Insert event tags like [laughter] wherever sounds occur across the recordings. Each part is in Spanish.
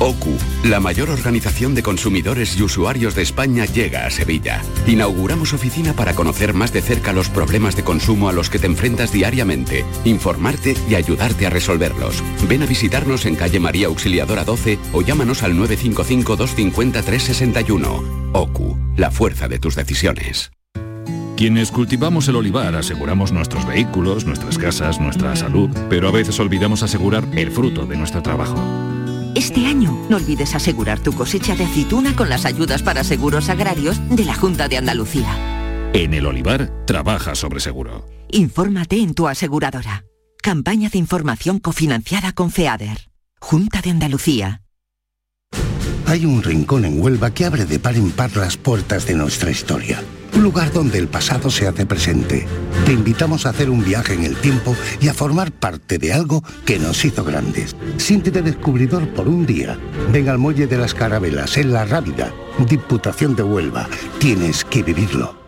OCU, la mayor organización de consumidores y usuarios de España, llega a Sevilla. Inauguramos oficina para conocer más de cerca los problemas de consumo a los que te enfrentas diariamente, informarte y ayudarte a resolverlos. Ven a visitarnos en calle María Auxiliadora 12 o llámanos al 955-250-361. OCU, la fuerza de tus decisiones. Quienes cultivamos el olivar aseguramos nuestros vehículos, nuestras casas, nuestra salud, pero a veces olvidamos asegurar el fruto de nuestro trabajo. Este año no olvides asegurar tu cosecha de aceituna con las ayudas para seguros agrarios de la Junta de Andalucía. En el olivar, trabaja sobre seguro. Infórmate en tu aseguradora. Campaña de información cofinanciada con FEADER. Junta de Andalucía. Hay un rincón en Huelva que abre de par en par las puertas de nuestra historia. Un lugar donde el pasado se hace presente. Te invitamos a hacer un viaje en el tiempo y a formar parte de algo que nos hizo grandes. Siéntete descubridor por un día. Ven al Muelle de las Carabelas, en La Rábida, Diputación de Huelva. Tienes que vivirlo.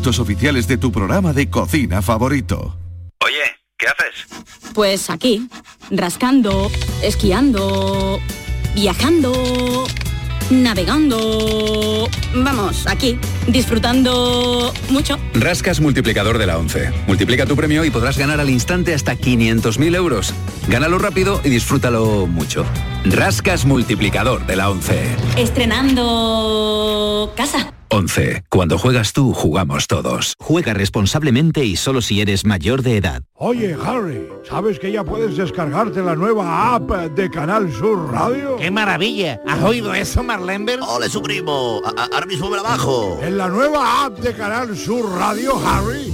oficiales de tu programa de cocina favorito. Oye, ¿qué haces? Pues aquí, rascando, esquiando, viajando, navegando. Vamos, aquí, disfrutando mucho. Rascas multiplicador de la 11. Multiplica tu premio y podrás ganar al instante hasta 500.000 euros. Gánalo rápido y disfrútalo mucho. Rascas multiplicador de la 11. Estrenando casa. 11. Cuando juegas tú, jugamos todos. Juega responsablemente y solo si eres mayor de edad. Oye, Harry, ¿sabes que ya puedes descargarte la nueva app de Canal Sur Radio? ¡Qué maravilla! ¿Has oído eso, Marlenber? ¡Ole, su primo! A- a- Ahora mismo me la bajo. En la nueva app de Canal Sur Radio, Harry,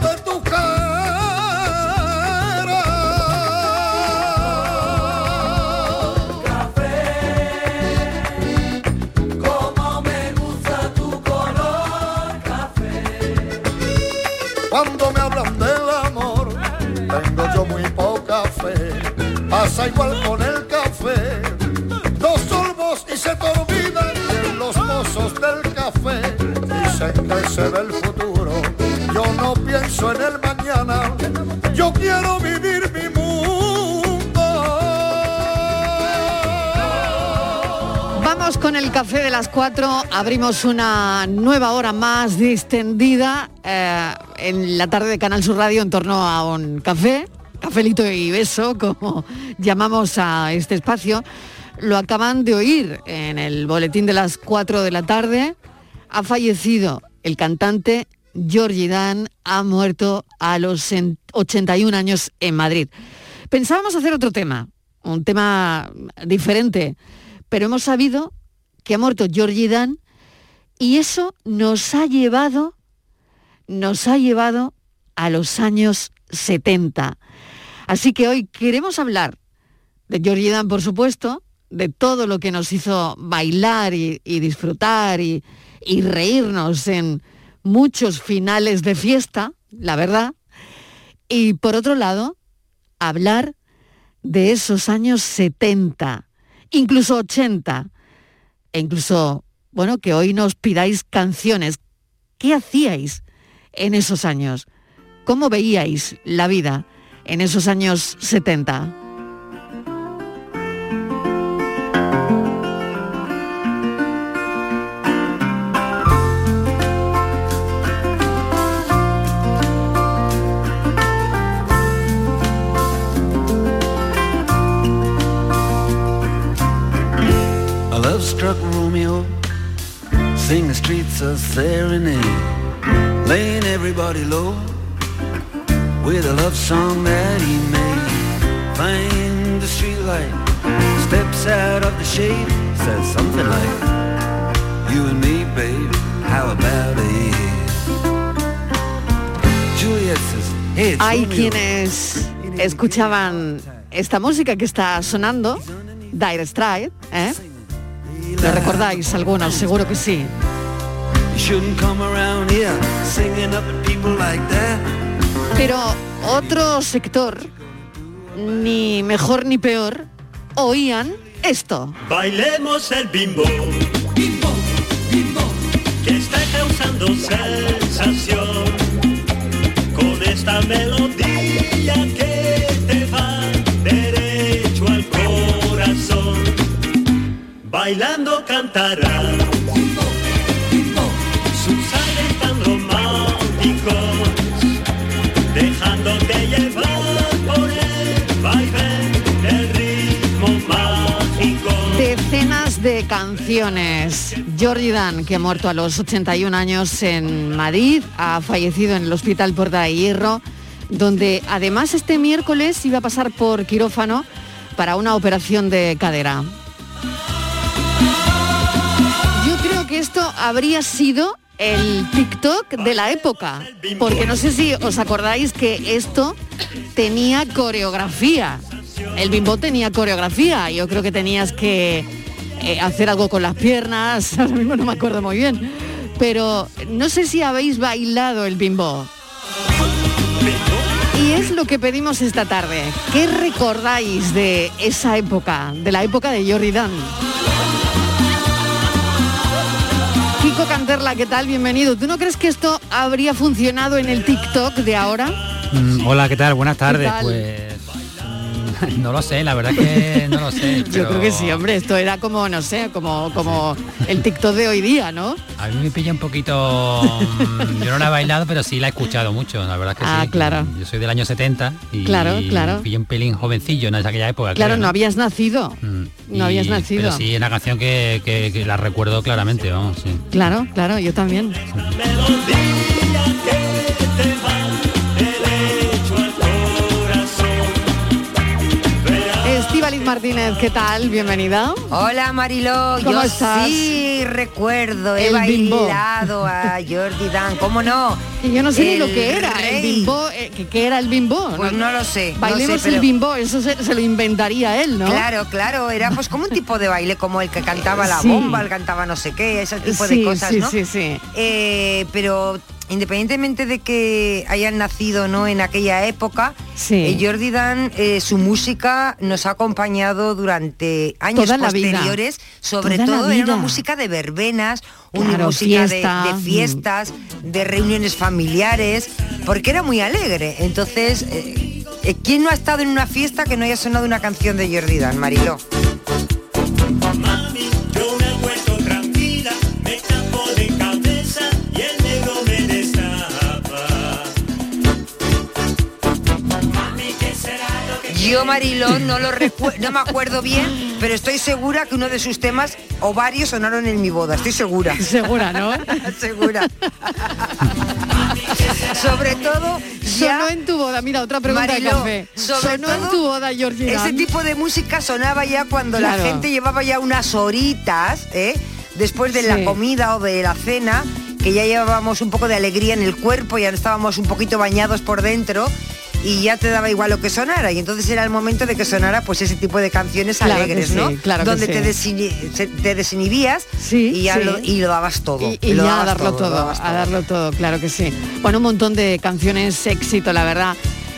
pasa igual con el café. Dos sorbos y se te en los pozos del café. Dicen que se ve el futuro. Yo no pienso en el mañana. Yo quiero vivir mi mundo. Vamos con el café de las cuatro. abrimos una nueva hora más distendida eh, en la tarde de Canal Sur Radio en torno a un café cafelito y beso, como llamamos a este espacio. Lo acaban de oír en el boletín de las 4 de la tarde. Ha fallecido el cantante Georgie Dan, ha muerto a los 81 años en Madrid. Pensábamos hacer otro tema, un tema diferente, pero hemos sabido que ha muerto Georgie Dan y eso nos ha llevado, nos ha llevado a los años 70. Así que hoy queremos hablar de Georgie Dan, por supuesto, de todo lo que nos hizo bailar y, disfrutar y, y reírnos en muchos finales de fiesta, la verdad. Y por otro lado, hablar de esos años 70, incluso 80, e incluso, bueno, que hoy nos pidáis canciones. ¿Qué hacíais en esos años? ¿Cómo veíais la vida en esos años 70? A love struck Romeo, sing the streets a serenade, laying everybody low with a love song that he made. Find the streetlight, steps out of the shade, says something like, You and me, babe, how about it? Juliet says, Hey, Hay quienes escuchaban esta música que está sonando, Dire Straits, ¿eh? ¿Lo recordáis algunos? Seguro que sí. You shouldn't come around here singing up at people like that. Pero otro sector, ni mejor ni peor, oían esto. Bailemos el bimbo. Bimbo, bimbo. Que está causando sensación. Con esta melodía que te va derecho al corazón. Bailando cantará. Canciones. Georgie Dan, que ha muerto a los 81 años en Madrid, ha fallecido en el Hospital Porta de Hierro, donde además este miércoles iba a pasar por quirófano para una operación de cadera. Yo creo que esto habría sido el TikTok de la época, porque no sé si os acordáis que esto tenía coreografía. El bimbo tenía coreografía, yo creo que tenías que eh, hacer algo con las piernas, [laughs] ahora mismo no me acuerdo muy bien, pero no sé si habéis bailado el bimbo. Y es lo que pedimos esta tarde. ¿Qué recordáis de esa época, de la época de Jordi Dan? Kiko Canterla, ¿qué tal? Bienvenido. ¿Tú no crees que esto habría funcionado en el TikTok de ahora? Mm, hola, ¿qué tal? Buenas tardes. tal? Pues [laughs] no lo sé, la verdad que no lo sé. [laughs] Yo creo que sí, hombre. Esto era como, no sé, como, como el TikTok de hoy día, ¿no? A mí me pilla un poquito. mm, Yo no la he bailado, pero sí la he escuchado mucho, la verdad que Ah, sí. claro. Yo soy del año 70 y Claro, claro. me pillé un pelín jovencillo en aquella época. Claro, creo, no habías nacido. Mm, No habías nacido. Pero sí, es una canción que, que- que la recuerdo claramente, vamos, sí. Claro, claro, yo también. Martínez, ¿qué tal? Bienvenida. Hola Mariló, ¿Cómo yo estás? sí recuerdo, he El bimbo. bailado a Jordi Dan, ¿cómo no? Y yo no sé ni lo que era el bimbo, eh, que, que era el bimbo. Pues no lo sé, no Bailemos el bimbo, eso se, se lo inventaría él, ¿no? Claro, claro, era pues como un tipo de baile, como el que cantaba la Sí. bomba, el cantaba no sé qué, ese tipo Sí, de cosas, sí, ¿no? sí, sí. Eh, pero independientemente de que hayan nacido no en aquella época, eh, Jordi Dan, eh, su música nos ha acompañado durante años Toda posteriores, sobre Toda todo era una música de verbenas, una Claro, música de- fiesta, de, fiestas, de reuniones familiares, porque era muy alegre. Entonces, eh, eh, ¿quién no ha estado en una fiesta que no haya sonado una canción de Jordi Dan, Mariló? Lo que Yo, Mariló, no lo recu- no me acuerdo bien, pero estoy segura que uno de sus temas o varios sonaron en mi boda, estoy segura. [laughs] Segura, ¿no? [laughs] segura. Sobre todo, ya- Sonó en tu boda, mira, otra pregunta de Mariló, café. sobre Sonó en tu boda, Georgie Ese tipo de música sonaba ya cuando la gente llevaba ya unas horitas, ¿eh? después de la comida o de la cena, que ya llevábamos un poco de alegría en el cuerpo, ya estábamos un poquito bañados por dentro y ya te daba igual lo que sonara y entonces era el momento de que sonara pues ese tipo de canciones Claro alegres, sí, ¿no? claro Donde sí. te, desinhibías y ya sí. lo, y lo dabas todo. Y, y lo ya a dabas darlo lo todo, dabas a darlo todo, claro que sí. Bueno, un montón de canciones éxito, la verdad.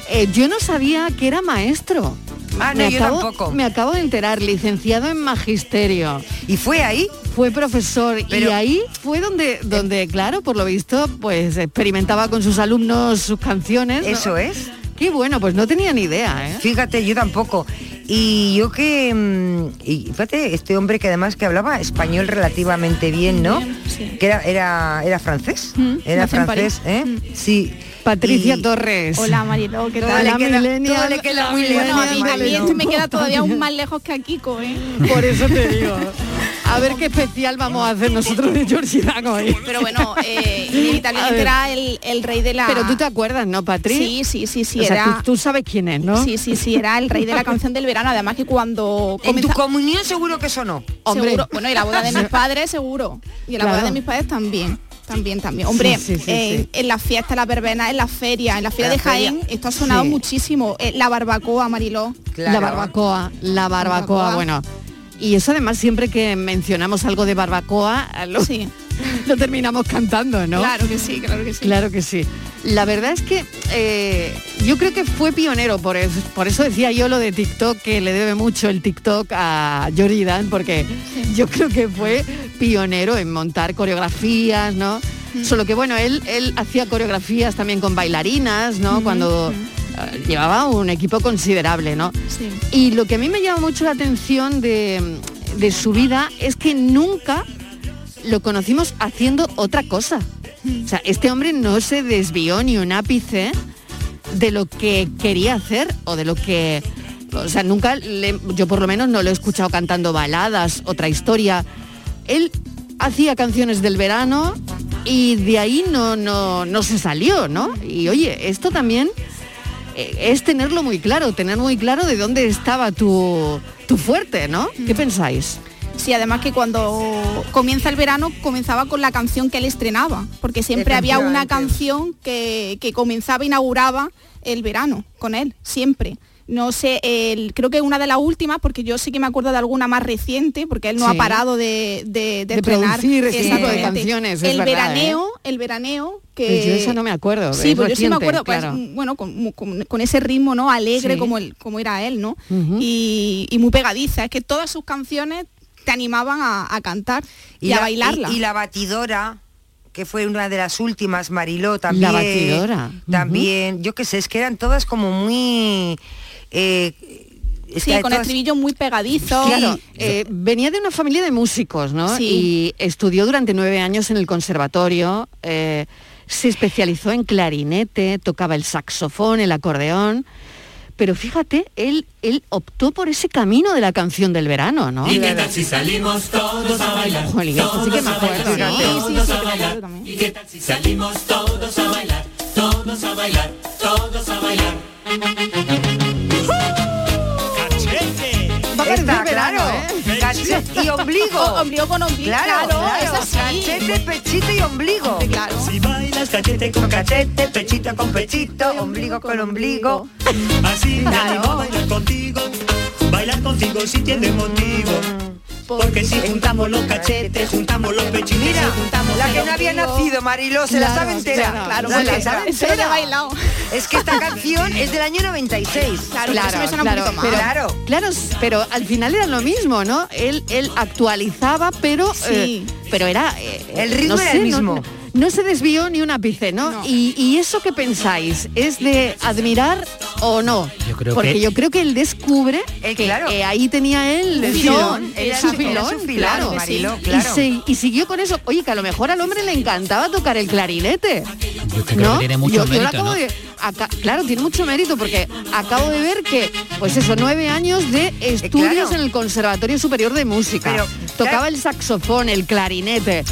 Eh, yo no sabía que era maestro. Ah, no, me yo acabo, tampoco. Me acabo de enterar, licenciado en magisterio. ¿Y fue ahí? Fue profesor y ahí fue donde, donde claro, por lo visto, pues experimentaba con sus alumnos sus canciones. ¿no? Eso es. Qué bueno, pues no tenía ni idea, ¿eh? Fíjate, yo tampoco. Y yo que, mm, y fíjate, este hombre que además que hablaba español relativamente bien, ¿no? Que era, era, era francés. era francés, ¿eh? Sí. Patricia Y- Torres. Hola Mariló, ¿qué tal? le La queda- millennial, todo le queda la muy lejos, Bueno, a mí, a mí Mariló. este me queda todavía aún más lejos que a Kiko, ¿eh? Por eso te digo. A ver qué especial vamos a hacer nosotros de Georgie Dan hoy. Pero bueno, eh, [laughs] inevitablemente era el, el rey de la... Pero tú te acuerdas, ¿no, Patri? Sí, sí, sí, sí, O sea, era... tú, tú sabes quién es, ¿no? Sí, sí, sí, era el rey de la canción del verano. Además que cuando En tu comunión seguro que sonó. Hombre. Seguro. Bueno, y la boda de mis [laughs] padres seguro. Y en la boda de mis padres también. También, también. Hombre, Sí, sí, sí, en, sí. en las fiestas, en las verbenas, en las ferias, en la feria La de Jaén, feria. esto ha sonado Sí. muchísimo. Eh, la barbacoa, Mariló. La barbacoa, la barbacoa, Barbacoa. bueno. Y eso además siempre que mencionamos algo de barbacoa, lo, Sí. [laughs] lo terminamos cantando, ¿no? Claro que sí, claro que sí. Claro que sí. La verdad es que eh, yo creo que fue pionero, por eso, por eso decía yo lo de TikTok, que le debe mucho el TikTok a Jory Dan, porque yo creo que fue pionero en montar coreografías, ¿no? Solo que bueno, él, él hacía coreografías también con bailarinas, ¿no? Cuando eh, llevaba un equipo considerable, ¿no? Sí. Y lo que a mí me llama mucho la atención de, de su vida es que nunca lo conocimos haciendo otra cosa. O sea, este hombre no se desvió ni un ápice de lo que quería hacer o de lo que... O sea, nunca, le- yo por lo menos no lo he escuchado cantando baladas, otra historia. Él hacía canciones del verano y de ahí no, no, no se salió, ¿no? Y oye, esto también eh, es tenerlo muy claro, tener muy claro de dónde estaba tu, tu fuerte, ¿no? ¿Qué pensáis? Sí, además que cuando comienza el verano comenzaba con la canción que él estrenaba, porque siempre había una canción que, que comenzaba, inauguraba el verano con él, siempre. No sé, el- creo que una de las últimas, porque yo sí que me acuerdo de alguna más reciente, porque él no Sí. ha parado de, de, de De estrenar. producir ese tipo de Exactamente. canciones, es el verdad, veraneo, el veraneo que Pues yo esa no me acuerdo, Sí, es pues yo sí me reciente, acuerdo, pues, claro. bueno, con, con- con ese ritmo, ¿no? Alegre Sí. como el, como era él, ¿no? Y, y muy pegadiza. Es que todas sus canciones te animaban a, a cantar y, a la- bailarla. Y, y la batidora, que fue una de las últimas, Mariló, también. La batidora. También, yo qué sé, es que eran todas como muy... eh, sí, con todas- estribillos muy pegadizo. Claro, eh, venía de una familia de músicos, ¿no? Sí. Y estudió durante nueve años en el conservatorio, eh, se especializó en clarinete, tocaba el saxofón, el acordeón. Pero fíjate, él, él optó por ese camino de la canción del verano, ¿no? ¿Y qué tal si salimos todos a bailar? Jolín, esto sí que me Todos a acuerdo, todos Sí, sí, sí, a bailar. ¿Y qué tal si salimos todos a bailar? Todos a bailar, todos a bailar. Está, verano, claro. ¿eh? Cachete y ombligo. O- [laughs] ombligo con ombligo, Claro, claro, claro. es así. Cachete, pechito y ombligo. Sí, claro. Si bailas cachete con cachete, Pechito con pechito, ombligo con ombligo. así me Claro. animo a bailar contigo. Bailar contigo si tiene motivo. Porque si juntamos los cachetes, juntamos los pechitos, Mira, juntamos la que no había nacido, Mariló, se la Claro, sabe entera. claro, claro, La he bailado. Es que esta [laughs] canción es del año 96. Claro, por eso me suena un poquito más. pero, Claro. claro, pero al final era lo mismo, ¿no? Él, él actualizaba, pero, Sí. eh, pero era... eh, El ritmo no era sé, el mismo. No, se desvió ni un ápice, ¿no? No. Y, y eso que pensáis, ¿es de admirar o no? Yo creo Porque que- yo creo que él descubre Eh, que claro. eh, ahí tenía él el filón, era su filón, su filón, claro. Y claro. se- Y, siguió con eso. Oye, que a lo mejor al hombre le encantaba tocar el clarinete. Yo creo ¿no? que tiene mucho Yo- yo lo mérito, acabo ¿no? de- acá- claro, tiene mucho mérito porque acabo de ver que, pues eso, nueve años de estudios Eh, claro. en el Conservatorio Superior de Música. Pero, Tocaba el saxofón, el clarinete.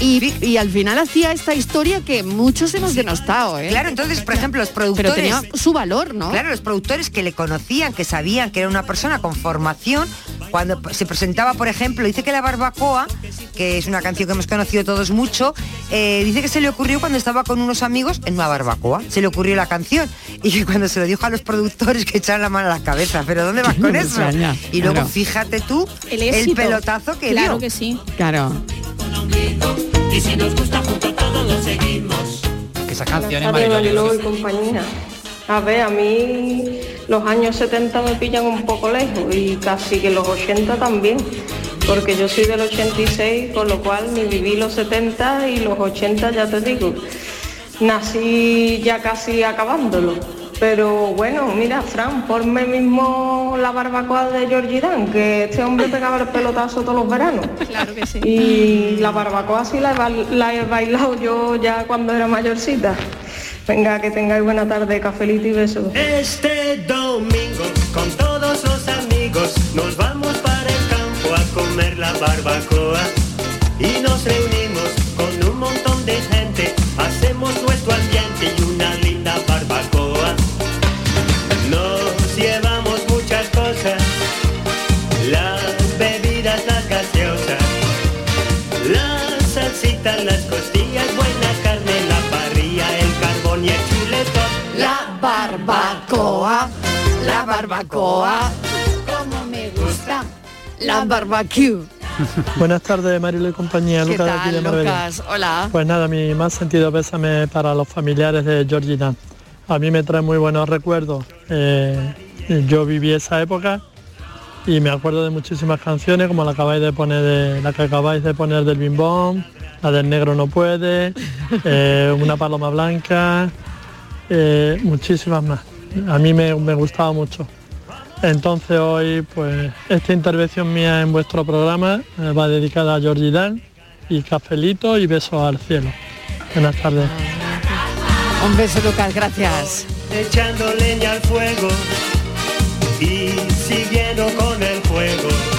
Y, y al final hacía esta historia que muchos hemos denostado, ¿eh? Claro, entonces, por ejemplo, los Pero productores... tenía su valor, ¿no? Claro, los productores que le conocían, que sabían que era una persona con formación, cuando se presentaba, por ejemplo, dice que la barbacoa, que es una canción que hemos conocido todos mucho, eh, dice que se le ocurrió cuando estaba con unos amigos en una barbacoa, se le ocurrió la canción [laughs] y que cuando se lo dijo a los productores que echaron la mano a la cabeza, pero ¿dónde vas [laughs] con eso? extraña, Y luego claro. fíjate tú El pelotazo que Claro dio. que sí. Claro. Y si nos gusta junto todos lo seguimos. Que esa canción es y compañía. A ver, a mí los años 70 me pillan un poco lejos y casi que los 80 también, porque yo soy del 86, con lo cual ni viví los 70 y los 80 ya te digo. Nací ya casi acabándolo. Pero bueno, mira, Fran, ponme mismo la barbacoa de Georgie Dan, que este hombre pegaba el pelotazo todos los veranos. [laughs] Claro que sí. Y la barbacoa sí la he, la he bailado yo ya cuando era mayorcita. Venga, que tengáis buena tarde, cafelito y besos. Este domingo con todos los amigos nos vamos comer la barbacoa y nos reunimos con un montón de gente, hacemos nuestro ambiente y una linda barbacoa. Nos llevamos muchas cosas, las bebidas, las gaseosas, las salsitas, las costillas, buena carne, la parrilla, el carbón y el chuletón. La barbacoa, la barbacoa. La barbecue. Buenas tardes, Marilo y compañía. ¿Qué Lucas de aquí de tal, Marbella. Lucas? Hola. Pues nada, mi más sentido pésame para los familiares de Georgie Dan. A mí me trae muy buenos recuerdos. Eh, yo viví esa época y me acuerdo de muchísimas canciones como la acabáis de poner de, la que acabáis de poner del bimbón, la del negro no puede, [laughs] eh, una paloma blanca, eh, muchísimas más. A mí me, me gustaba mucho. Entonces hoy, pues, esta intervención mía en vuestro programa eh, va dedicada a Georgie Dan y cafelito y besos al cielo. Buenas tardes. Un beso, Lucas, gracias. echando leña al fuego y siguiendo con el juego.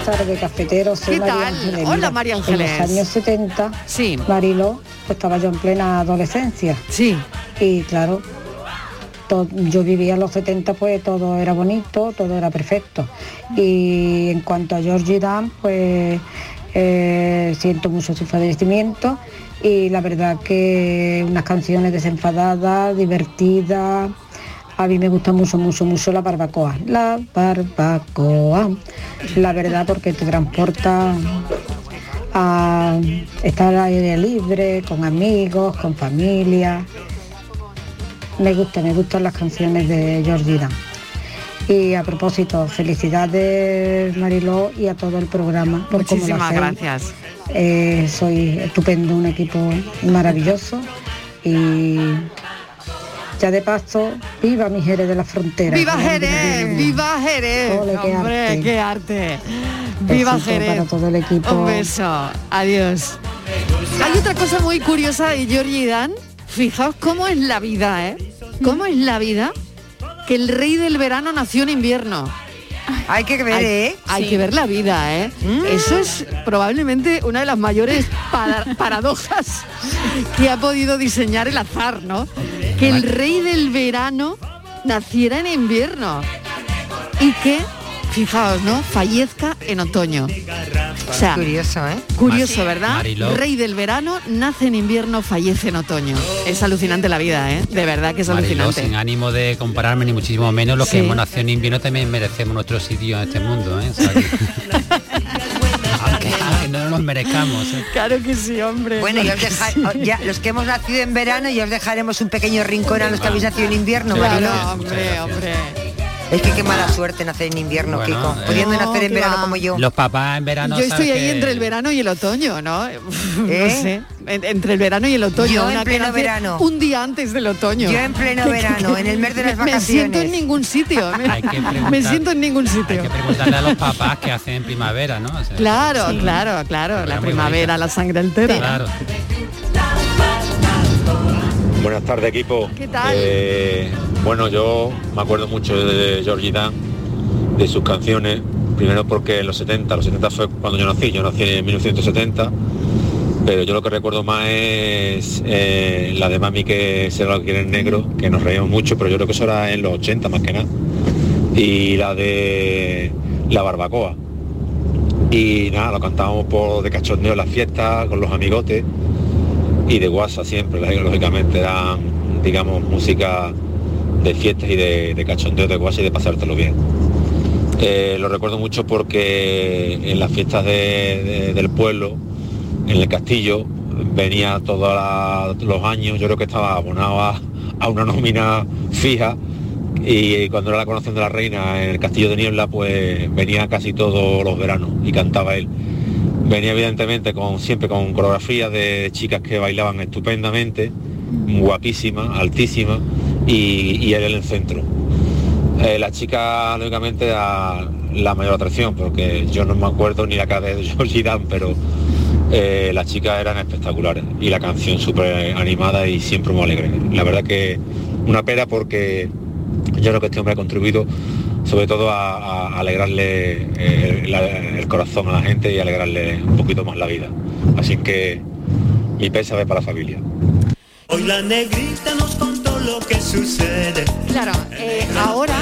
Buenas tardes, cafeteros. Soy ¿Qué María tal? Ángeles. Hola, María En Ángeles. los años 70, sí. Mariló, pues estaba yo en plena adolescencia. Sí. Y claro, yo vivía en los 70, pues todo era bonito, todo era perfecto. Y en cuanto a Georgie Dan, pues eh, siento mucho su fallecimiento y la verdad que unas canciones desenfadadas, divertidas. A mí me gusta mucho, mucho, mucho la barbacoa. La barbacoa. La verdad porque te transporta a estar al aire libre, con amigos, con familia. Me gusta, me gustan las canciones de Georgie Dan. Y a propósito, felicidades Mariló y a todo el programa. por Muchísimas gracias. Eh, soy estupendo, un equipo maravilloso y ya de paso, viva mi Jerez de la Frontera. ¡Viva Jerez! ¡Viva Jerez! Ole, qué ¡Hombre, arte. qué arte! ¡Viva Besito Jerez! para todo el equipo. Un beso. Adiós. Hay otra cosa muy curiosa de Georgie Dan. Fijaos cómo es la vida, ¿eh? ¿Cómo es la vida? Que el rey del verano nació en invierno. Hay que ver, hay, ¿eh? Hay Sí. que ver la vida, ¿eh? Eso es probablemente una de las mayores para- [laughs] paradojas que ha podido diseñar el azar, ¿no? Que el rey del verano naciera en invierno y que fijaos, ¿no? Fallezca en otoño. O sea, curioso, ¿eh? Curioso, ¿verdad? Rey del verano, nace en invierno, fallece en otoño. Es alucinante la vida, ¿eh? De verdad que es Mariló, alucinante. sin ánimo de compararme ni muchísimo menos, los Sí. que hemos nacido en invierno también merecemos nuestro sitio en este mundo, ¿eh? O sea, que- [laughs] nos merezcamos. ¿eh? Claro que sí, hombre. Bueno, y os deja- [laughs] o- ya, los que hemos nacido en verano, ya os dejaremos un pequeño rincón a los que habéis nacido en invierno. Claro, hombre, hombre. Es que qué mala suerte nacer en invierno, Bueno, Kiko. eh. Pudiendo No, nacer en verano va. como yo. Los papás en verano. Yo estoy ahí que- entre el verano y el otoño, ¿no? [laughs] ¿Eh? No sé. en- entre el verano y el otoño. Yo en pleno verano. Un día antes del otoño. Yo en pleno verano, en el mes de las Me- Me siento en vacaciones. ningún sitio. [laughs] Me, Hay siento en ningún Hay sitio. que preguntarle a los papás qué hacen en primavera, ¿no? O sea, Claro, claro, claro. La primavera, la sangre altera. Claro. Buenas tardes equipo. ¿Qué tal? Eh, bueno, yo me acuerdo mucho de Georgie Dan, de sus canciones, primero porque en los 70, los 70 fue cuando yo nací, yo nací en 1970, pero yo lo que recuerdo más es eh, la de Mami que será lo que quiere en negro, que nos reímos mucho, pero yo creo que eso era en los 80 más que nada, y la de La Barbacoa. Y nada, lo cantábamos por de cachondeo en las fiestas, con los amigotes y de WhatsApp siempre, lógicamente eran, digamos, música de fiestas y de, de cachondeo de WhatsApp y de pasártelo bien. Eh, lo recuerdo mucho porque en las fiestas de- de- del pueblo, en el castillo, venía todos los años, yo creo que estaba abonado a, a una nómina fija y cuando era la coronación de la reina en el castillo de Niebla, pues venía casi todos los veranos y cantaba él. Venía evidentemente con siempre con coreografías de chicas que bailaban estupendamente, guapísimas, altísimas, y, y él en el centro. Eh, la chica, lógicamente, era la mayor atracción, porque yo no me acuerdo ni la cara de Georgie Dan, pero eh, las chicas eran espectaculares y la canción súper animada y siempre muy alegre. La verdad que una pena porque yo creo que este hombre ha contribuido sobre todo a, alegrarle eh, la- el corazón a la gente y alegrarle un poquito más la vida. Así que mi pésame para la familia. Hoy la negrita nos contó lo que sucede. Claro, eh, ahora,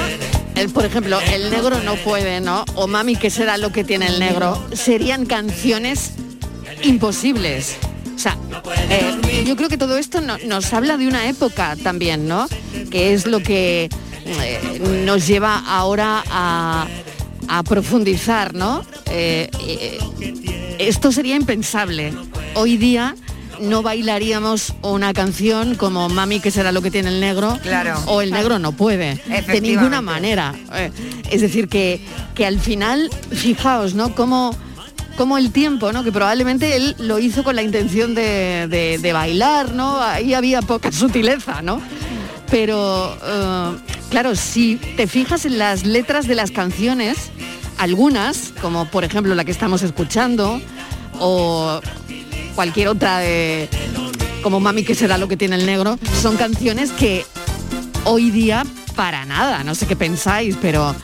el, por ejemplo, el negro no puede, ¿no? O mami, ¿qué será lo que tiene el negro? Serían canciones imposibles. O sea, eh, yo creo que todo esto no- nos habla de una época también, ¿no? Que es lo que eh, nos lleva ahora a, a profundizar, ¿no? Eh, eh, esto sería impensable. Hoy día no bailaríamos una canción como Mami, que será lo que tiene el negro, Claro. o el negro no puede, de ninguna manera. Es decir, que, que al final, fijaos, ¿no? Como, como el tiempo, ¿no? Que probablemente él lo hizo con la intención de, de- de bailar, ¿no? Ahí había poca sutileza, ¿no? Pero, claro, si te fijas en las letras de las canciones, algunas, como por ejemplo la que estamos escuchando, o cualquier otra de como Mami que será lo que tiene el negro, son canciones que hoy día para nada, no sé qué pensáis, pero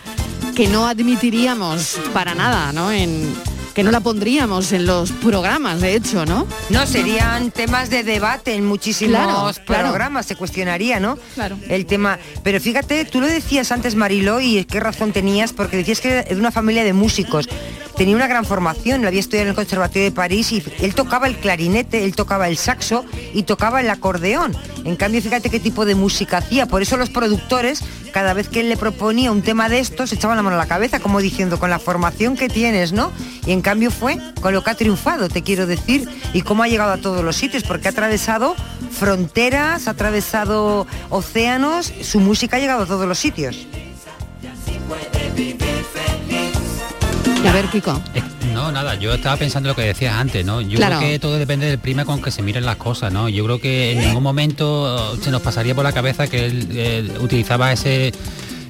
que no admitiríamos para nada, ¿no? En, que no la pondríamos en los programas, de hecho, ¿no? No, serían temas de debate en muchísimos Claro, claro. programas, se cuestionaría, ¿no? Claro. El tema. Pero fíjate, tú lo decías antes, Mariló, y qué razón tenías, porque decías que era de una familia de músicos. Tenía una gran formación, lo había estudiado en el Conservatorio de París y él tocaba el clarinete, él tocaba el saxo y tocaba el acordeón. En cambio, fíjate qué tipo de música hacía. Por eso los productores, cada vez que él le proponía un tema de estos, echaban la mano a la cabeza, como diciendo, con la formación que tienes, ¿no? Y en cambio fue con lo que ha triunfado, te quiero decir, y cómo ha llegado a todos los sitios, porque ha atravesado fronteras, ha atravesado océanos, su música ha llegado a todos los sitios. A ver, Kiko. No, nada, yo estaba pensando lo que decías antes, ¿no? Yo Claro. creo que todo depende del prima con que se miren las cosas, ¿no? Yo creo que en ningún momento se nos pasaría por la cabeza que él, eh, utilizaba ese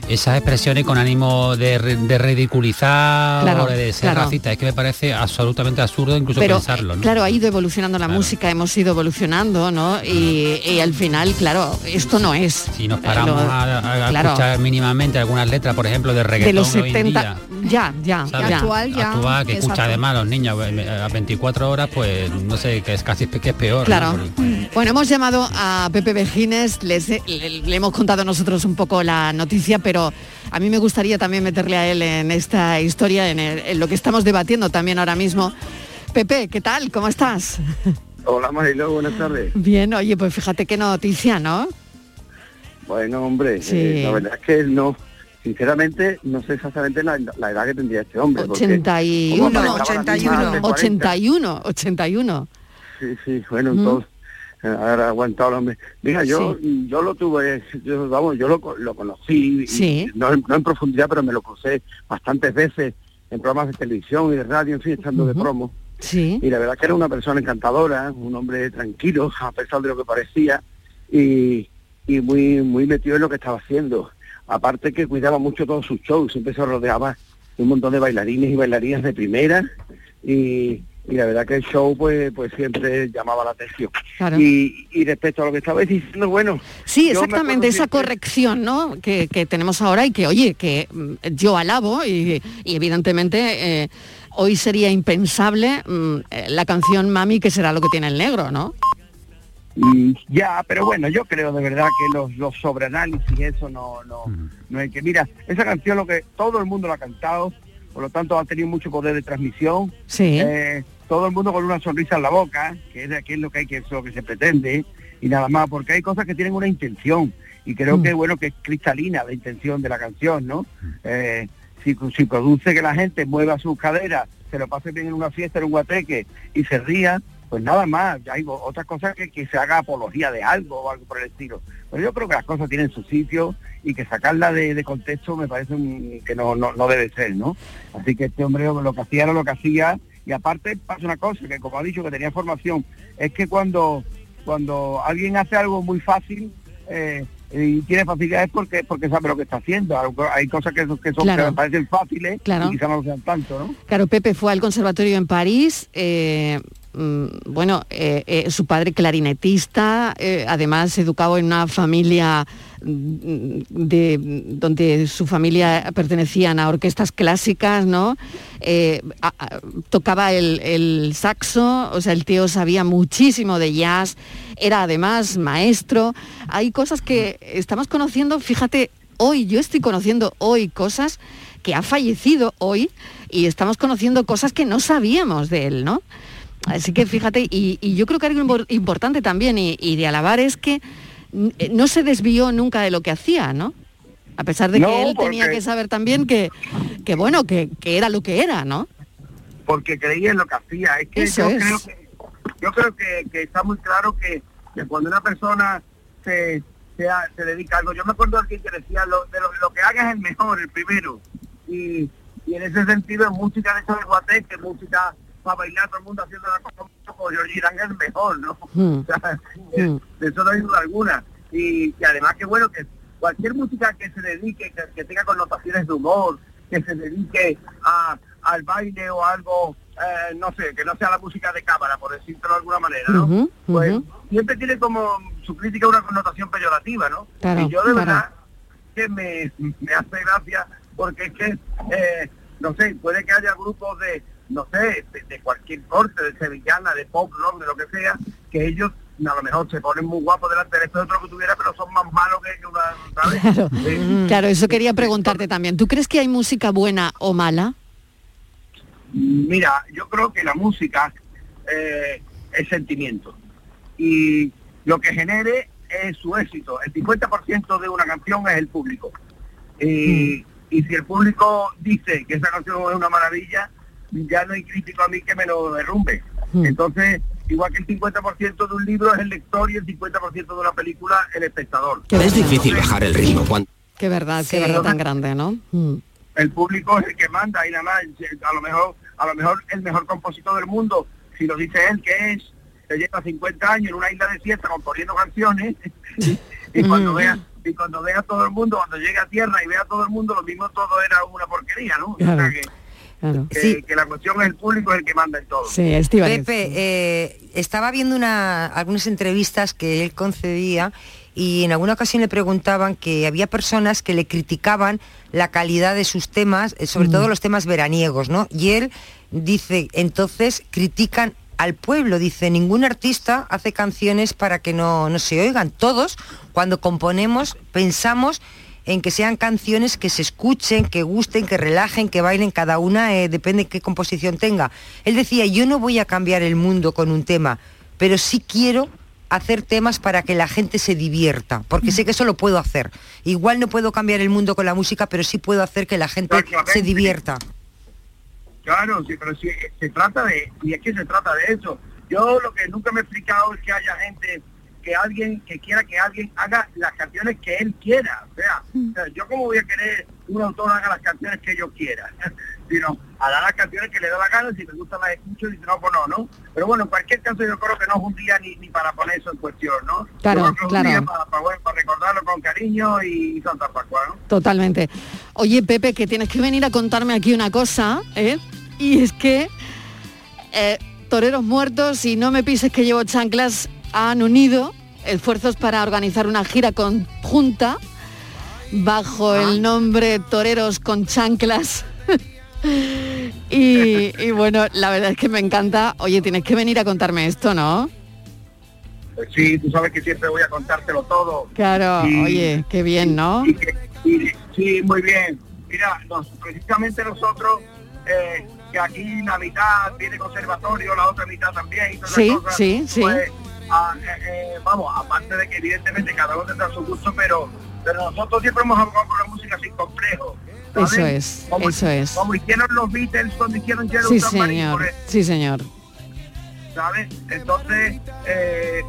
esas expresiones con ánimo de, de ridiculizar Claro, o de ser claro. racista. Es que me parece absolutamente absurdo incluso Pero pensarlo, ¿no? claro, ha ido evolucionando la música, hemos ido evolucionando, ¿no? Y, y al final, claro, esto no es. Si nos paramos lo- a, a claro. escuchar mínimamente algunas letras, por ejemplo, de reggaetón de los hoy en 70, día, ya, ya, ¿sabes? ya. Actual, que escucha además los niños eh, a 24 horas, pues no sé, que es casi que es peor. ¿no? Claro. Porque- Bueno, hemos llamado a Pepe Vejines, les- le, le hemos contado nosotros un poco la noticia, pero a mí me gustaría también meterle a él en esta historia, en, el- en lo que estamos debatiendo también ahora mismo. Pepe, ¿qué tal? ¿Cómo estás? Hola Marilo, buenas tardes. Bien, oye, pues fíjate qué noticia, ¿no? Bueno, hombre, Sí. eh, la verdad es que no, sinceramente, no sé exactamente la, la edad que tendría este hombre. porque 81, como aparentaba la misma hace 40, 81, 81. Sí, sí, bueno, entonces, haber aguantado el hombre. Mira, yo, yo lo tuve, yo, vamos, yo lo, lo conocí, y- Sí. no, en- no en profundidad, pero me lo crucé bastantes veces en programas de televisión y de radio, en fin, estando de promo. Sí. Y la verdad que era una persona encantadora, un hombre tranquilo, a pesar de lo que parecía, y, y muy, muy metido en lo que estaba haciendo. Aparte que cuidaba mucho todos sus shows, siempre se rodeaba de un montón de bailarines y bailarinas de primera, y, y la verdad que el show pues, pues siempre llamaba la atención. Claro. Y, y respecto a lo que estabais diciendo, bueno... Sí, exactamente, esa siempre- corrección ¿no? que, que tenemos ahora y que, oye, que mm, yo alabo y, y evidentemente eh, hoy sería impensable mm, eh, la canción Mami, que será lo que tiene el negro, ¿no? Mm, Ya, pero bueno, yo creo de verdad que los, los sobreanálisis, eso no, no, no hay que. Mira, esa canción lo que todo el mundo la ha cantado, por lo tanto ha tenido mucho poder de transmisión. Sí. Eh, todo el mundo con una sonrisa en la boca, que es, que es lo que hay que, es lo que se pretende, y nada más, porque hay cosas que tienen una intención, y creo que bueno que es cristalina la intención de la canción, ¿no? Eh, si, si produce que la gente mueva sus caderas, se lo pase bien en una fiesta, en un guateque, y se ría, pues nada más, hay o- otras cosas que, que se haga apología de algo o algo por el estilo. Pero yo creo que las cosas tienen su sitio y que sacarla de, de contexto me parece un- que no, no, no debe ser, ¿no? Así que este hombre lo que hacía era lo que hacía y aparte pasa una cosa, que como ha dicho que tenía formación, es que cuando, cuando alguien hace algo muy fácil eh, y tiene facilidad es porque, porque sabe lo que está haciendo. Hay cosas que, que son Claro. que me parecen fáciles Claro. y quizás no lo sean tanto, ¿no? Claro, Pepe fue al conservatorio en París. eh, mm, bueno, eh, eh, su padre clarinetista, además educado en una familia de donde su familia pertenecían a orquestas clásicas, ¿no? Eh, tocaba el, saxo, o sea, el tío sabía muchísimo de jazz, era además maestro. Hay cosas que estamos conociendo, fíjate, hoy, yo estoy conociendo hoy cosas que ha fallecido hoy y estamos conociendo cosas que no sabíamos de él, ¿no? Así que fíjate, y, yo creo que algo impor- importante también y, de alabar es que mm, no se desvió nunca de lo que hacía, ¿no? A pesar de No, que él tenía que saber también que, que bueno, que, que era lo que era, ¿no? porque creía en lo que hacía. Es que Eso yo es. creo que yo creo que, que está muy claro que, que cuando una persona se, se, dedica a algo, yo me acuerdo de alguien que decía lo, de lo, lo que haga es el mejor, el primero. Y, y en ese sentido, en música de de guateque, música para bailar todo el mundo haciendo la cosa como Georgie Dan es mejor, ¿no? Mm. [laughs] O sea, eh, de eso no hay duda alguna. Y, y además que bueno, que cualquier música que se dedique, que, que tenga connotaciones de humor, que se dedique a, al baile o algo, eh, no sé, que no sea la música de cámara, por decirlo de alguna manera, ¿no? Pues siempre tiene como su crítica una connotación peyorativa, ¿no? Claro, y yo de claro. verdad que me, me hace gracia porque es que, eh, no sé, puede que haya grupos de, no sé, de, de cualquier corte, de sevillana, de pop, rock, de lo que sea, que ellos a lo mejor se ponen muy guapos delante de esto otro que tuviera, pero son más malos que, una, ¿sabes? Claro, Sí. claro, eso quería preguntarte también. ¿Tú crees que hay música buena o mala? Mira, yo creo que la música eh, es sentimiento y lo que genere es su éxito. El 50% de una canción es el público. Y, y si el público dice que esa canción es una maravilla, ya no hay crítico a mí que me lo derrumbe. Entonces, igual que el 50% de un libro es el lector y el 50% de una película el espectador. Es difícil bajar el ritmo cuando... Qué verdad, Sí. qué verdad tan grande, ¿no? Mm. el público es el que manda y nada más a lo mejor a lo mejor el mejor compositor del mundo si lo dice él que es se lleva 50 años en una isla desierta componiendo canciones y, [laughs] y cuando Mm. vea y cuando vea a todo el mundo cuando llegue a tierra y vea a todo el mundo lo mismo todo era una porquería no O sea Claro. que, Claro. que- que la cuestión es el público es el que manda en todo Sí. Pepe, eh, estaba viendo una, algunas entrevistas que él concedía y en alguna ocasión le preguntaban que había personas que le criticaban la calidad de sus temas, eh, sobre Mm. todo los temas veraniegos, ¿no? Y él dice, entonces critican al pueblo. Dice, ningún artista hace canciones para que no, no se oigan. Todos, cuando componemos, pensamos en que sean canciones que se escuchen, que gusten, que relajen, que bailen, cada una eh, depende de qué composición tenga. Él decía, yo no voy a cambiar el mundo con un tema, pero sí quiero hacer temas para que la gente se divierta, porque sé que eso lo puedo hacer. Igual no puedo cambiar el mundo con la música, pero sí puedo hacer que la gente se divierta. Claro, sí, pero sí, se trata de, y es que se trata de eso. Yo lo que nunca me he explicado es que haya gente, que alguien, que quiera que alguien haga las canciones que él quiera. O sea, sea, yo como voy a querer un autor haga las canciones que yo quiera, [laughs] sino hará las canciones que le da la gana, si me gustan las escucho y si no, pues no, ¿no? Pero bueno, en cualquier caso yo creo que no es un día ni, ni para poner eso en cuestión, ¿no? Claro, es un claro. día para, para, bueno, para recordarlo con cariño y, Santa Pascua, ¿no? Totalmente. Oye, Pepe, que tienes que venir a contarme aquí una cosa, ¿eh? Y es que eh, Toreros Muertos y No Me Pises que llevo chanclas han unido esfuerzos para organizar una gira conjunta bajo el nombre Toreros con Chanclas. [laughs] y, y bueno, la verdad es que me encanta. Oye, tienes que venir a contarme esto, ¿no? Pues sí, tú sabes que siempre voy a contártelo todo. Claro, Y- oye, qué bien, ¿no? y que- y- sí, muy bien. Mira, nos- precisamente nosotros, eh, que aquí la mitad tiene conservatorio, la otra mitad también, y todas esas Sí, cosas, sí, sí. pues, ah, eh, eh, vamos, aparte de que evidentemente cada uno tendrá su gusto, pero, pero nosotros siempre hemos abogado por la música sin complejo. ¿sabes? Eso es, Como- eso es. Como hicieron los Beatles cuando hicieron Yellow Sí, señor. Sí, señor. ¿sabes? Entonces, eh,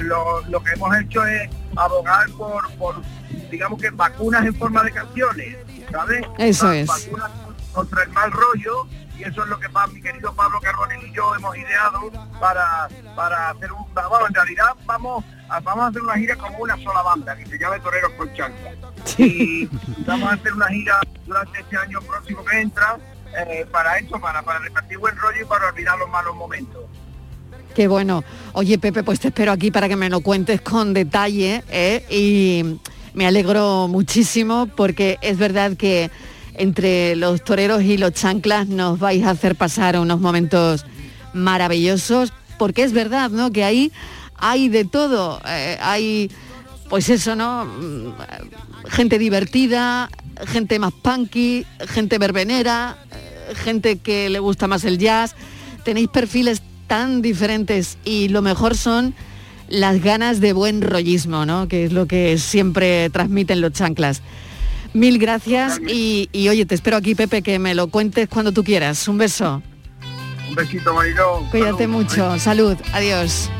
lo, lo que hemos hecho es abogar por, por, digamos que vacunas en forma de canciones, ¿sabes? Eso es. Vacunas contra el mal rollo y eso es lo que mi querido Pablo Carbonell y yo hemos ideado para, para hacer un... Vamos, en realidad vamos a, vamos a hacer una gira como una sola banda, que se llama Toreros con Chancla. Y vamos a hacer una gira durante este año próximo que entra eh, para eso, para, para repartir buen rollo y para olvidar los malos momentos. Qué bueno. Oye, Pepe, pues te espero aquí para que me lo cuentes con detalle ¿eh? y me alegro muchísimo porque es verdad que entre los toreros y los chanclas nos vais a hacer pasar unos momentos maravillosos porque es verdad, ¿no? Que ahí hay de todo. eh, hay, pues eso, ¿no? Mm, Gente divertida, gente más punky, gente verbenera, eh, gente que le gusta más el jazz. Tenéis perfiles tan diferentes y lo mejor son las ganas de buen rollismo, ¿no? Que es lo que siempre transmiten los chanclas. Mil gracias y, y, oye, te espero aquí, Pepe, que me lo cuentes cuando tú quieras. Un beso. Un besito, Mariló. Cuídate mucho. Salud. Adiós.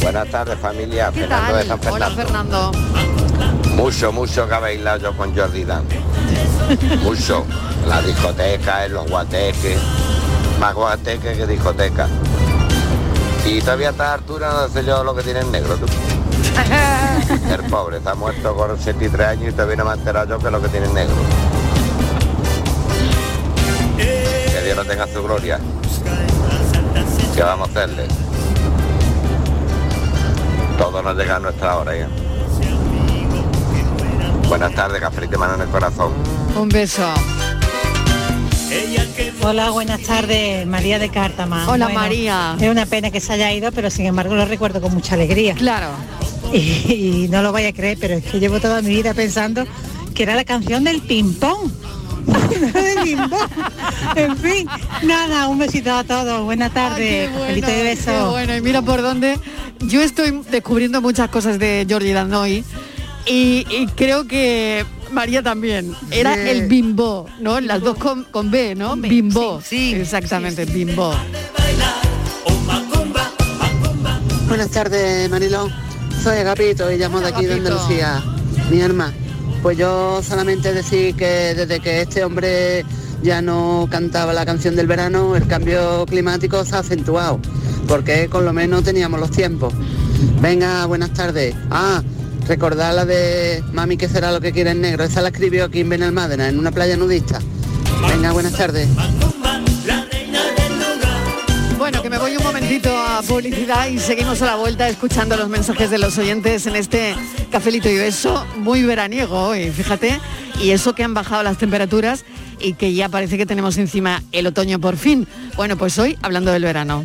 Buenas tardes familia, ¿Qué Fernando de San tal? Hola, Fernando. Fernando. Mucho, mucho que he bailado yo con Jordi Dan. [laughs] mucho. La discoteca, en los guateques. Más guateques que discoteca. Y todavía a esta altura no sé yo lo que tiene en negro, tú. [laughs] El pobre está muerto con 63 años y todavía no me he enterado yo que es lo que tiene en negro. Que Dios no tenga su gloria. ¿Qué vamos a hacerle? Todo nos llega a nuestra hora ya. Buenas tardes, café de mano en el corazón. Un beso. Hola, buenas tardes, María de Cártama. Hola, María. Es una pena que se haya ido, pero sin embargo lo recuerdo con mucha alegría. Claro. Y, y no lo vaya a creer, pero es que llevo toda mi vida pensando que era la canción del ping-pong. [laughs] En fin, nada, un besito a todos. Buenas tardes, cafelito de beso. Bueno, y mira por dónde. Yo estoy descubriendo muchas cosas de Giorgi Danoi y, y creo que María también. Era Sí. el bimbo, ¿no? Las dos con, con B, ¿no? Bimbo. sí, Exactamente, bimbo. Buenas tardes, Mariló. Soy Agapito y llamo de aquí de Agapito. Andalucía. Mi hermana. Pues yo solamente decir que desde que este hombre ya no cantaba la canción del verano, el cambio climático se ha acentuado, porque con lo menos teníamos los tiempos. Venga, buenas tardes. Ah, recordar la de Mami que será lo que quiere negro. Esa la escribió aquí en Benalmádena, en una playa nudista. Venga, buenas tardes. Bueno, que me voy un momentito a publicidad y seguimos a la vuelta escuchando los mensajes de los oyentes en este cafelito y beso muy veraniego hoy, fíjate. Y eso que han bajado las temperaturas y que ya parece que tenemos encima el otoño por fin. Bueno, pues hoy hablando del verano.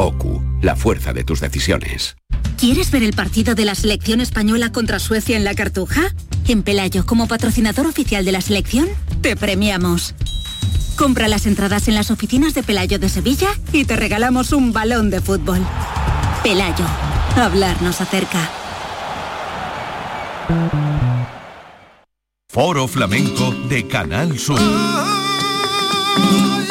OCU, la fuerza de tus decisiones. ¿Quieres ver el partido de la selección española contra Suecia en la Cartuja? En Pelayo, como patrocinador oficial de la selección, te premiamos. Compra las entradas en las oficinas de Pelayo de Sevilla y te regalamos un balón de fútbol. Pelayo, hablarnos acerca. Foro Flamenco de Canal Sur.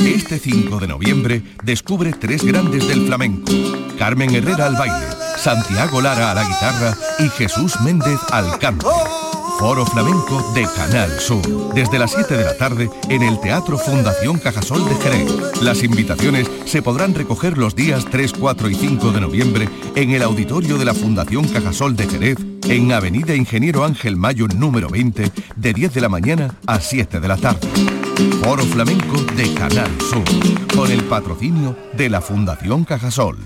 Este 5 de noviembre descubre tres grandes del flamenco. Carmen Herrera al baile, Santiago Lara a la guitarra y Jesús Méndez al cante. Foro Flamenco de Canal Sur. Desde las 7 de la tarde en el Teatro Fundación Cajasol de Jerez. Las invitaciones se podrán recoger los días 3, 4 y 5 de noviembre en el auditorio de la Fundación Cajasol de Jerez en Avenida Ingeniero Ángel Mayo número 20 de 10 de la mañana a 7 de la tarde. Foro Flamenco de Canal Sur con el patrocinio de la Fundación Cajasol.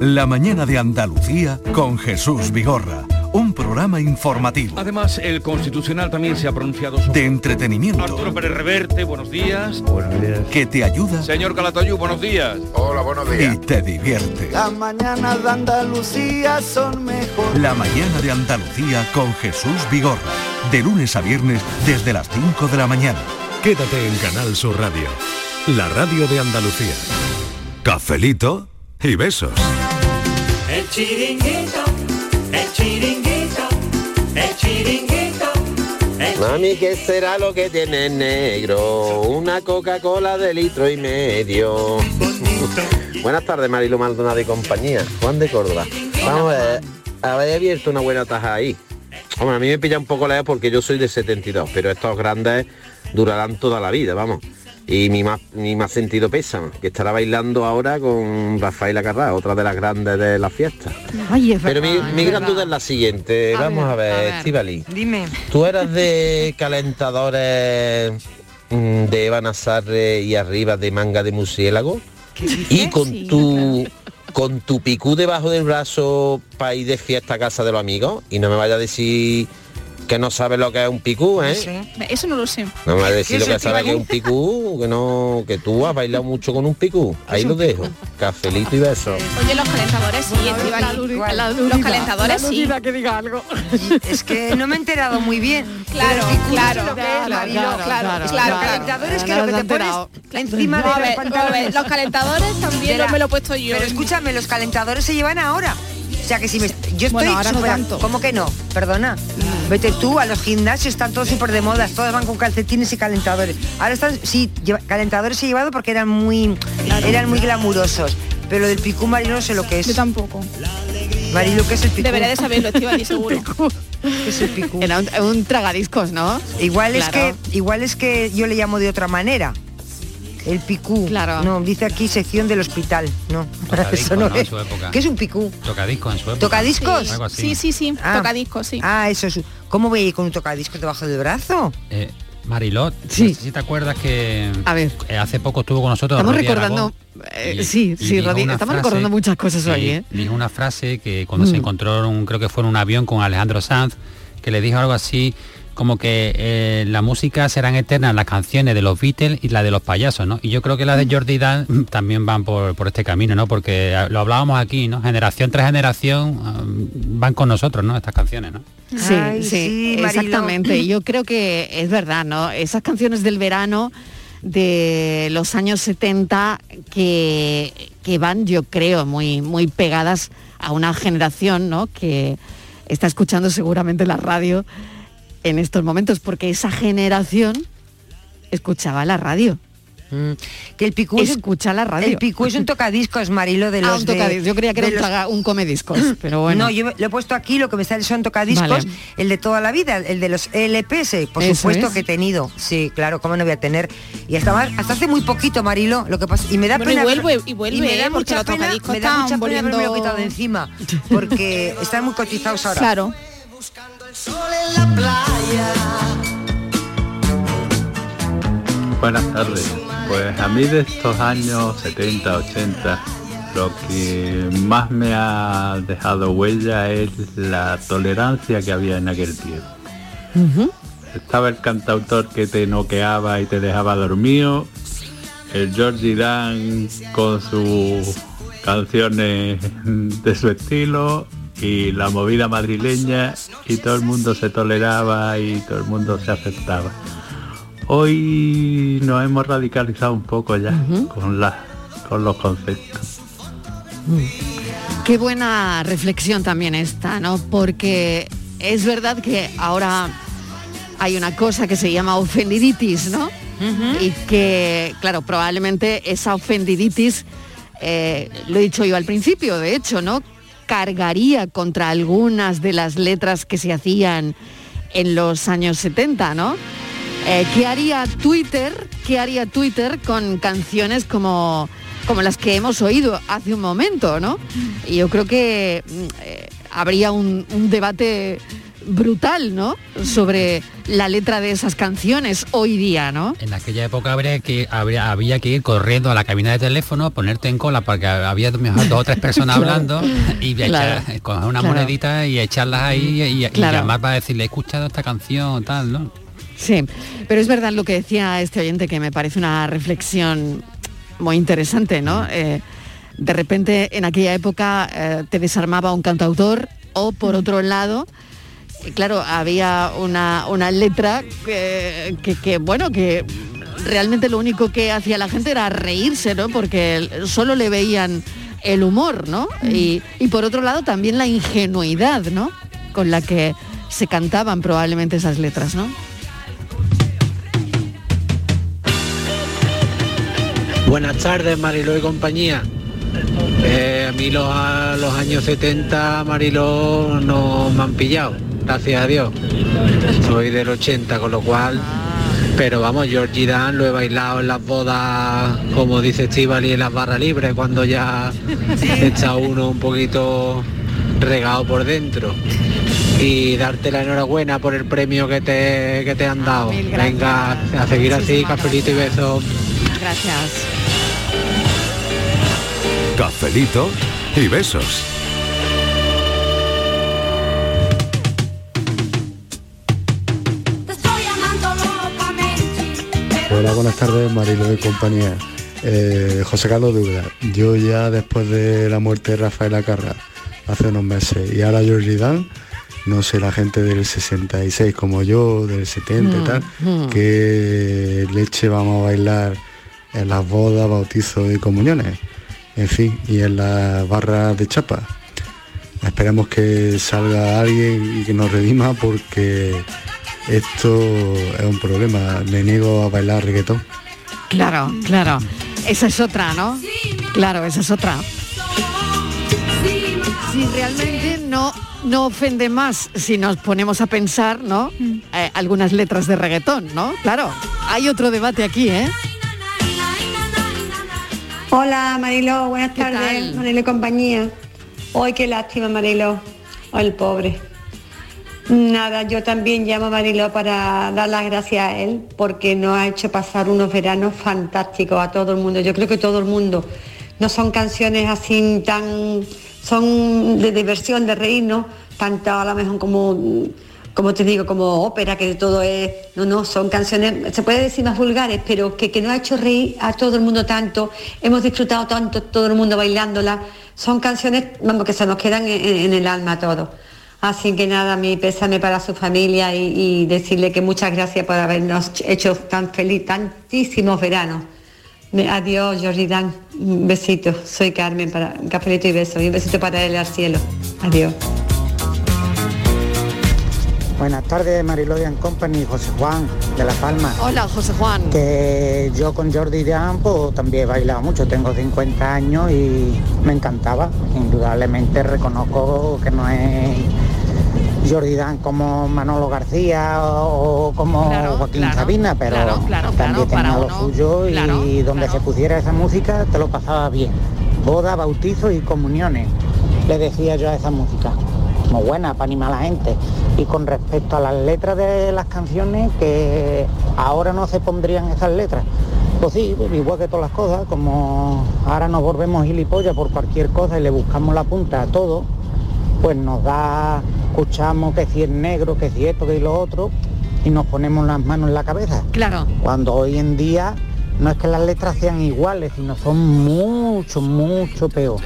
La mañana de Andalucía con Jesús Vigorra. Un programa informativo. Además, el Constitucional también se ha pronunciado sobre... De entretenimiento. Arturo Pérez Reverte, buenos días. Buenos días. Que te ayuda Señor Calatayú, buenos días. Hola, buenos y te divierte. Las mañanas de Andalucía son mejor. La mañana de Andalucía con Jesús Vigorra. De lunes a viernes desde las 5 de la mañana. Quédate en Canal Sur Radio, la radio de Andalucía. Cafelito y besos. El chiringuito, el chiringuito, el chiringuito. el Mami, ¿qué será lo que tiene el negro? Una Coca-Cola de litro y medio. Buenas tardes, Marilo Maldonado y compañía. Juan de Córdoba. Vamos a ver, habéis abierto una buena taja ahí. Hombre, a mí me pilla un poco lejos porque yo soy de 72, pero estos grandes durarán toda la vida, vamos. Y mi más, mi más sentido pesa, que estará bailando ahora con Rafaela Carrá, otra de las grandes de la fiesta. Ay, es Pero mi, verdad, mi es gran verdad. duda es la siguiente. A Vamos ver, a ver, a ver. Estivali. Dime. ¿Tú eras de calentadores mm, de Eva Nazarre y arriba de manga de murciélago? Y con tu con tu picú debajo del brazo para ir de fiesta a casa de los amigos y no me vaya a decir que no sabes lo que es un picú, ¿eh? Eso no lo sé. No me vaya a decir ¿Qué lo que sabes que es un picú, que no, que tú has bailado mucho con un picú. Ahí lo dejo. Cafelito y besos. Oye, los calentadores sí. Los calentadores sí. que diga algo. Es que no me he enterado muy bien. [laughs] Claro, claro, claro, claro, claro, calentadores que lo te ha pones encima de a los ver, pantalones. los calentadores también me lo he puesto yo. Pero escúchame, los calentadores se llevan ahora. O sea que si me, yo estoy Bueno, ahora no súper- tanto. ¿Cómo que no? Perdona. Vete tú a los gimnasios, están todos súper de moda, todos van con calcetines y calentadores. Ahora están, sí, calentadores he llevado porque eran muy, eran muy glamurosos. Pero lo del picú marino no sé lo que es. Yo tampoco. Marilo, ¿qué es el picú? Debería de saberlo, Estíbaliz, [laughs] seguro. ¿Qué es el picú? Era un, un tragadiscos, ¿no? Igual es que igual es que yo le llamo de otra manera. El picú. Claro. No, dice aquí sección del hospital. No, [laughs] eso no es. ¿Qué es un picú? Tocadiscos en su época. ¿Tocadiscos? Algo así. Sí, sí, sí, Ah. tocadiscos, sí. Ah, eso es. ¿Cómo voy a ir con un tocadiscos debajo del brazo? Eh, Marilot, Sí. no sé si te acuerdas que A ver. eh, hace poco estuvo con nosotros. Estamos Rodi recordando, Aragón, eh, y- sí, y sí, Rodi, estamos frase- recordando muchas cosas hoy, sí, ¿eh? Dijo una frase que cuando se Mm. encontró, en un, creo que fue en un avión con Alejandro Sanz, que le dijo algo así como que eh, la música serán eternas las canciones de los Beatles y la de los payasos, ¿no? Y yo creo que las de Jordi Dan mm, también van por, por este camino, ¿no? Porque eh, lo hablábamos aquí, ¿no? Generación tras generación um, van con nosotros, ¿no? Estas canciones, ¿no? Sí, Ay, sí, sí, exactamente. Yo creo que es verdad, ¿no? Esas canciones del verano de los años 70 que, que van, yo creo, muy, muy pegadas a una generación, ¿no? Que está escuchando seguramente la radio en estos momentos, porque esa generación escuchaba la radio. Mm, Que el picú es un- Escucha la radio. El picú es un tocadiscos, Marilo, de Ah, los un de- tocadiscos. Yo creía que era un, los- traga- un comediscos, pero bueno. No, yo lo he puesto aquí, lo que me sale son tocadiscos, Vale. el de toda la vida, el de los LPS, por Eso supuesto es. que he tenido. Sí, claro, cómo no voy a tener. Y hasta, hasta hace muy poquito, Marilo, lo que pasa. Y me da Bueno, y pena. vuelve, y vuelve, me da ¿eh? porque mucha los pena, tocadiscos me da mucha pena haberme lo volviendo- quitado de encima. [laughs] Porque están muy cotizados ahora. Claro. Buenas tardes. Pues a mí de estos años 70, 80, lo que más me ha dejado huella es la tolerancia que había en aquel tiempo. Estaba el cantautor que te noqueaba y te dejaba dormido, el Georgie Dan con sus canciones [laughs] de su estilo y la movida madrileña y todo el mundo se toleraba y todo el mundo se aceptaba. Hoy nos hemos radicalizado un poco ya con, la, con los conceptos. Qué buena reflexión también esta, ¿no? Porque es verdad que ahora hay una cosa que se llama ofendiditis, ¿no? Y que, claro, probablemente esa ofendiditis, eh, lo he dicho yo al principio, de hecho, ¿no? Cargaría contra algunas de las letras que se hacían en los años 70, ¿no? Eh, ¿Qué haría Twitter? ¿Qué haría Twitter con canciones como, como las que hemos oído hace un momento, ¿no? Y yo creo que mm, eh, habría un, un debate brutal, ¿no? Sobre la letra de esas canciones hoy día, ¿no? En aquella época habría que, habría, había que ir corriendo a la cabina de teléfono, ponerte en cola porque había mejor dos o tres personas [laughs] Claro. hablando y Claro. echar- coger una Claro. monedita y echarlas ahí y, llamar para decirle, he escuchado esta canción, tal, ¿no? Sí, pero es verdad lo que decía este oyente que me parece una reflexión muy interesante, ¿no? Eh, de repente en aquella época eh, te desarmaba un cantautor o por otro lado, eh, claro, había una, una letra que, que- que, bueno, que realmente lo único que hacía la gente era reírse, ¿no? Porque solo le veían el humor, ¿no? Y, y por otro lado también la ingenuidad, ¿no? Con la que se cantaban probablemente esas letras, ¿no? Buenas tardes, Mariló y compañía. Eh, a mí los, a los años 70, Mariló, no me han pillado, gracias a Dios. Soy del 80, con lo cual... Pero vamos, Georgie Dan lo he bailado en las bodas, como dice Estivali, en las barras libres, cuando ya está uno un poquito regado por dentro. Y darte la enhorabuena por el premio que te, que te han dado. Venga, a seguir así, cafelito y besos. Gracias. Cafelito y besos. Hola, buenas tardes, Marilo de compañía. Eh, José Carlos Dura. Yo ya después de la muerte de Rafael Acarra, hace unos meses, y ahora Georgie Dan, no sé, la gente del 66 como yo, del 70 y Mm, tal, mm. qué leche vamos a bailar en las bodas, bautizos y comuniones, en fin, y en las barras de chapa. Esperemos que salga alguien y que nos redima porque esto es un problema. Me niego a bailar reggaetón. Claro, claro. Esa es otra, ¿no? Claro, esa es otra. Si realmente no, no ofende más si nos ponemos a pensar, ¿no? Eh, algunas letras de reggaetón, ¿no? Claro, hay otro debate aquí, ¿eh? Hola Mariló, buenas ¿Qué tardes, tal? Mariló y compañía. Hoy qué lástima Mariló, Ay, el pobre. Nada, yo también llamo a Mariló para dar las gracias a él porque nos ha hecho pasar unos veranos fantásticos a todo el mundo. Yo creo que todo el mundo. No son canciones así tan, son de diversión, de reírnos, tanto a lo mejor como como te digo, como ópera, que todo es, no, no, son canciones, se puede decir más vulgares, pero que, que nos ha hecho reír a todo el mundo tanto, hemos disfrutado tanto, todo el mundo bailándola, son canciones, vamos, que se nos quedan en, en el alma a todos. Así que nada, mi pésame para su familia y, y decirle que muchas gracias por habernos hecho tan feliz, tantísimos veranos. Adiós, Jordi Dan. Un besito. Soy Carmen para un cafelito y beso. Y un besito para él al cielo. Adiós. Buenas tardes, Marilodian Company, José Juan, de La Palma. Hola, José Juan. Que yo con Jordi Dan pues, también he bailado mucho, tengo 50 años y me encantaba. Indudablemente reconozco que no es Jordi Dan como Manolo García o, o como Claro, Joaquín claro, Sabina, pero claro, también tenía lo uno, suyo y donde se pusiera esa música te lo pasaba bien. Boda, bautizos y comuniones, le decía yo a esa música. Muy buena para animar a la gente. Y con respecto a las letras de las canciones, que ahora no se pondrían esas letras. Pues sí, pues igual que todas las cosas, como ahora nos volvemos gilipollas por cualquier cosa y le buscamos la punta a todo, pues nos da, escuchamos que si es negro, que si esto, que lo otro, y nos ponemos las manos en la cabeza. Claro. Cuando hoy en día no es que las letras sean iguales, sino son mucho, mucho peor.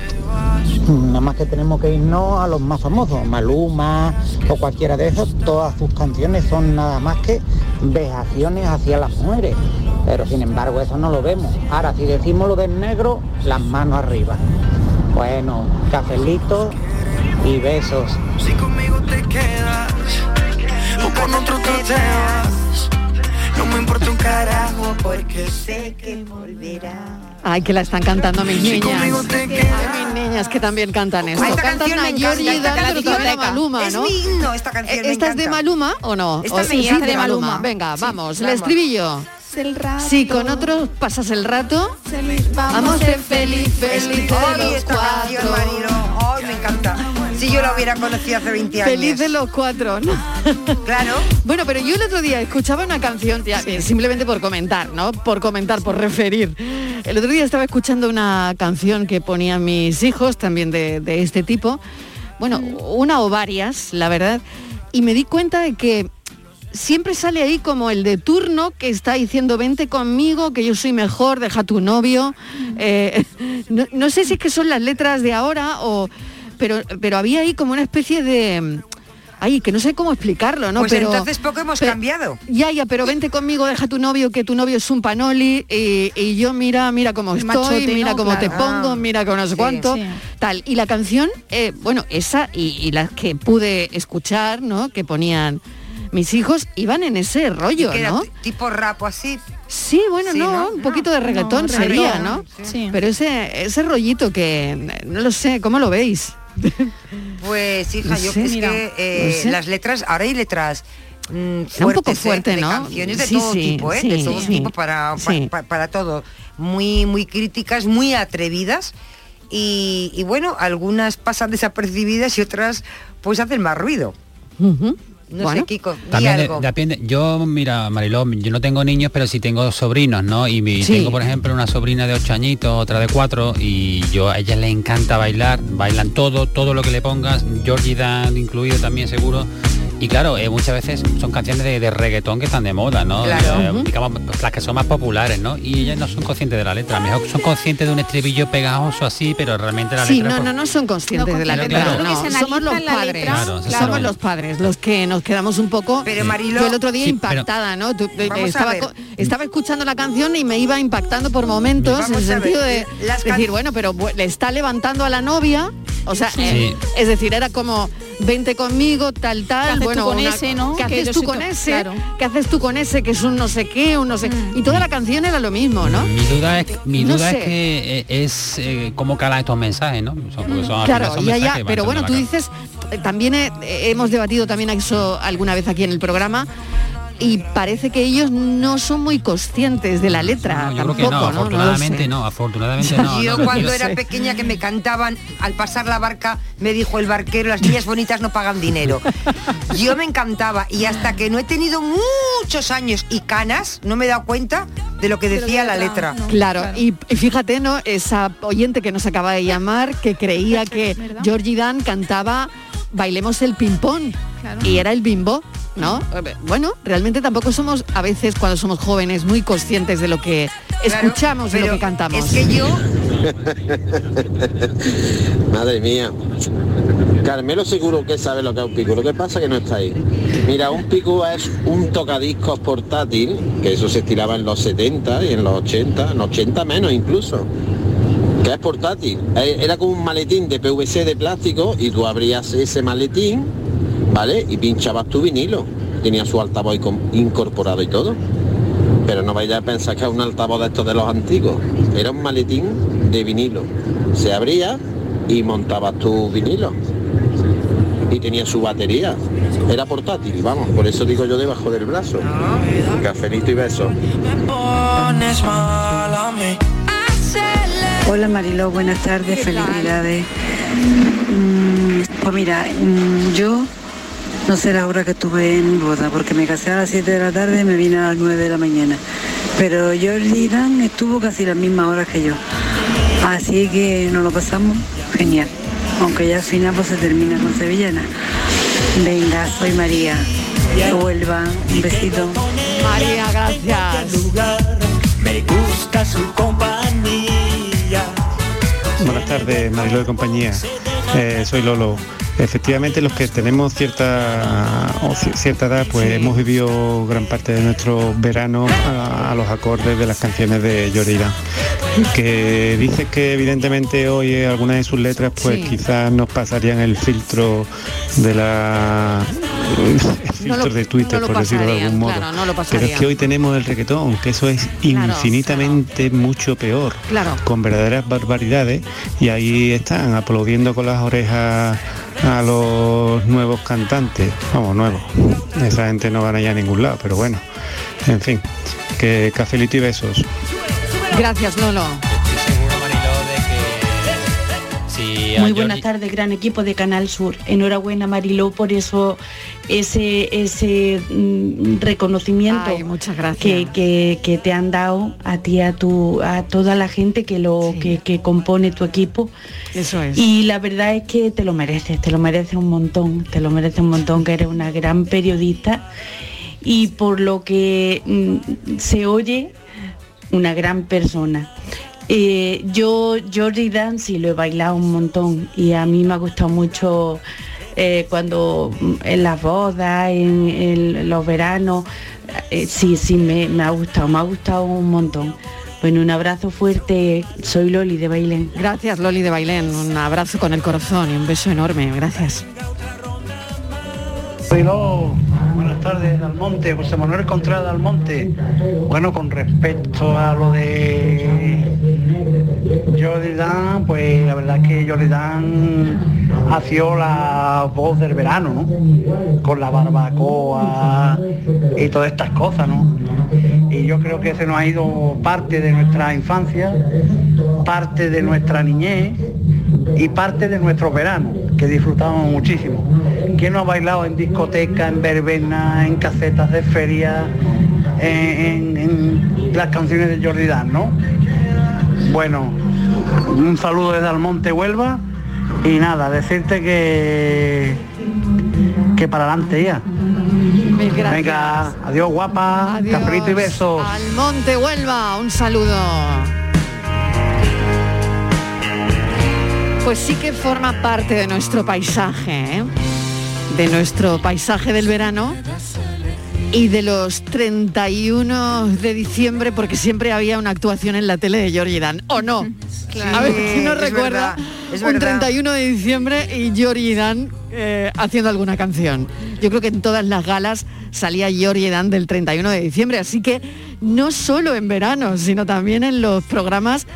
Nada más que tenemos que irnos a los más famosos, Maluma o cualquiera de esos, todas sus canciones son nada más que vejaciones hacia las mujeres. Pero sin embargo eso no lo vemos. Ahora si decimos lo del negro, las manos arriba. Bueno, cafelito y besos. Si conmigo te quedas o con otro te vas, no me importa un carajo porque sé que volverás. Ay, que la están cantando mis Si niñas. te Ay, mis niñas que también cantan esto. Esta cantan canción a Jordi esta Dan, pero canción también a me Maluma, Es ¿no? mi himno esta canción, ¿Esta es de. Maluma o no? Esta O- es sí, esta de de Maluma. Maluma. Venga, Sí, vamos, el vamos. estribillo. Si con otros pasas el rato, vamos a ser feliz, feliz de Ay, los esta canción, cuatro. Marilo, ay, me encanta. Si yo la hubiera conocido hace 20 años. Feliz de los cuatro, ¿no? Claro. [laughs] Bueno, pero yo el otro día escuchaba una canción, tía, simplemente por comentar, ¿no? Por comentar, por referir. El otro día estaba escuchando una canción que ponían mis hijos, también de, de este tipo. Bueno, una o varias, la verdad. Y me di cuenta de que siempre sale ahí como el de turno que está diciendo vente conmigo, que yo soy mejor, deja tu novio. Eh, [laughs] no, no sé si es que son las letras de ahora o... Pero, pero había ahí como una especie de... Ay, que no sé cómo explicarlo, ¿no? Pues pero, entonces poco hemos pero- cambiado. Ya, ya, pero vente conmigo, deja a tu novio, que tu novio es un panoli y, y yo mira, mira cómo estoy, machote, mira ¿no? cómo te pongo, Ah. mira con no sé Sí, cuánto, sí. tal. Y la canción, eh, bueno, esa y, y las que pude escuchar, ¿no? Que ponían mis hijos, iban en ese rollo, Que ¿no? tipo rap o así. Sí, bueno, Sí, no, ¿no? un poquito de reggaetón no, sería, reggaetón, ¿no? sí. Pero ese, ese rollito que, no lo sé, ¿cómo lo veis? Pues hija, No yo sé, es mira, que eh, no sé. las letras, ahora hay letras mm, Era un fuertes, poco ¿eh? fuerte, de ¿no? canciones de Sí, todo sí, tipo, ¿eh? sí, de todo tipo para, pa- Sí. pa- para todo. Muy, muy críticas, muy atrevidas. Y, y bueno, algunas pasan desapercibidas y otras pues hacen más ruido. No sé, Kiko, di También de- algo. depende. Yo, mira, Mariló, yo no tengo niños, pero sí tengo sobrinos, ¿no? Y mi- Sí. tengo, por ejemplo, una sobrina de ocho añitos, otra de cuatro, y yo a ella le encanta bailar, bailan todo, todo lo que le pongas, Georgie Dan incluido también seguro. Y claro, eh, muchas veces son canciones de, de reggaetón que están de moda, ¿no? Claro. Eh, digamos, las que son más populares, ¿no? Y ellas no son conscientes de la letra, a lo mejor son conscientes de un estribillo pegajoso así, pero realmente la Sí, letra... no, pues, no, no son conscientes No de la letra. claro. no, somos los padres. Claro, somos los padres los que nos quedamos un poco. Pero, yo el otro día Sí, pero- impactada, ¿no? Tú- eh, estaba, escuchando la canción y me iba impactando por momentos Vamos en el sentido de las can- decir, bueno, pero le está levantando a la novia. O sea, Sí. eh, es decir, era como vente conmigo, tal, tal. ¿Qué haces tú bueno, con una- ese, no? ¿Qué Que haces tú con ese? claro. ¿Qué haces tú con ese? Que es un no sé qué, un no sé. Y toda la canción era lo mismo, ¿no? Mi duda es, mi No duda sé. es que eh, es eh, cómo calan estos mensajes, ¿no? Son- Claro, son ya, pero bueno, en tú dices, eh, también hemos debatido también eso alguna vez aquí en el programa, y parece que ellos no son muy conscientes de la letra. Yo creo que tampoco, no, afortunadamente no, afortunadamente [laughs] no. Yo no, cuando era sé. pequeña que me cantaban al pasar la barca, me dijo el barquero, las niñas bonitas no pagan dinero. [laughs] Yo me encantaba y hasta que no he tenido muchos años y canas, no me he dado cuenta de lo que decía la letra. Claro, y, y fíjate, ¿no? Esa oyente que nos acaba de llamar, que creía [laughs] que Georgie Dan cantaba Bailemos el ping-pong y era el bimbo, ¿no? Bueno, realmente tampoco somos, a veces cuando somos jóvenes, muy conscientes de lo que escuchamos, de lo que cantamos. es que yo- [laughs] Madre mía. Carmelo seguro que sabe lo que es un pico. Lo que pasa es que no está ahí. Mira, un pico es un tocadiscos portátil, que eso se estiraba en los 70 y en los 80, en los 80 menos incluso. Que es portátil. Eh, Era como un maletín de PVC de plástico y tú abrías ese maletín, ¿vale? Y pinchabas tu vinilo. Tenía su altavoz incorporado y todo. Pero no vayas a pensar que es un altavoz de estos de los antiguos. Era un maletín de vinilo. Se abría y montabas tu vinilo. Y tenía su batería. Era portátil, vamos, por eso digo yo debajo del brazo. Cafelito y beso. Pones mal a mí. Hola Mariló, buenas tardes, felicidades. Mm, pues mira, mm, yo no sé la hora que estuve en boda, porque me casé a las 7 de la tarde y me vine a las 9 de la mañana. Pero Jordi Dan estuvo casi las mismas horas que yo. Así que nos lo pasamos genial. Aunque ya al final pues se termina con Sevillana. Venga, soy María. Que vuelva. Un besito. María, gracias. Me gusta su compañía. Buenas tardes, Mariló de compañía. Eh, soy Lolo. Efectivamente, los que tenemos cierta o cierta edad, pues hemos vivido gran parte de nuestro verano a, a los acordes de las canciones de Llorida. Que dices que evidentemente hoy algunas de sus letras, pues Sí. quizás nos pasarían el filtro de la [laughs] el filtro lo- de Twitter, no por decirlo de algún modo. claro, no lo Pero es que hoy tenemos el reggaetón, que eso es Claro, infinitamente mucho peor Claro. con verdaderas barbaridades y ahí están aplaudiendo con las orejas a los nuevos cantantes, vamos, nuevos. Esa gente no van a ir a ningún lado, pero bueno, en fin, que cafelito y besos. Gracias, Lolo. Muy buenas tardes, gran equipo de Canal Sur. Enhorabuena Mariló por eso ese ese mm, reconocimiento Ay, muchas gracias. Que, que- que te han dado a ti a tu a toda la gente que lo que, que compone tu equipo. Eso es. Y la verdad es que te lo mereces, te lo mereces un montón, te lo mereces un montón, que eres una gran periodista y por lo que mm, se oye, una gran persona. Eh, yo Jordi Dan sí lo he bailado un montón y a mí me ha gustado mucho eh, cuando mm, en las bodas, en, en los veranos, eh, sí, sí, me, me ha gustado, me ha gustado un montón. Bueno, un abrazo fuerte, soy Loli de Bailén. Gracias, Loli de Bailén. Un abrazo con el corazón y un beso enorme. Gracias. Tardes, Almonte, José Manuel Contreras de Almonte. Bueno, con respecto a lo de Jordi Dan, pues la verdad es que Jordi Dan ha sido la voz del verano, ¿no? Con la barbacoa y todas estas cosas, ¿no? Y yo creo que se nos ha ido parte de nuestra infancia, parte de nuestra niñez y parte de nuestro verano, que disfrutamos muchísimo. ¿Quién no ha bailado en discoteca, en verbena, en casetas de feria, en, en- en las canciones de Jordi Dan, no? Bueno, un saludo desde Almonte Huelva y nada, decirte que que para adelante ya. Gracias. Venga, adiós guapa, Adiós. cafelito y besos. Al Monte Huelva, un saludo. Pues sí que forma parte de nuestro paisaje, ¿eh? de nuestro paisaje del verano y de los 31 de diciembre, porque siempre había una actuación en la tele de Georgie Dan, ¿o no? [laughs] A ver si no recuerda verdad, un verdad. 31 de diciembre y Georgie Dan eh, haciendo alguna canción. Yo creo que en todas las galas salía Georgie Dan del 31 de diciembre, así que no solo en verano, sino también en los programas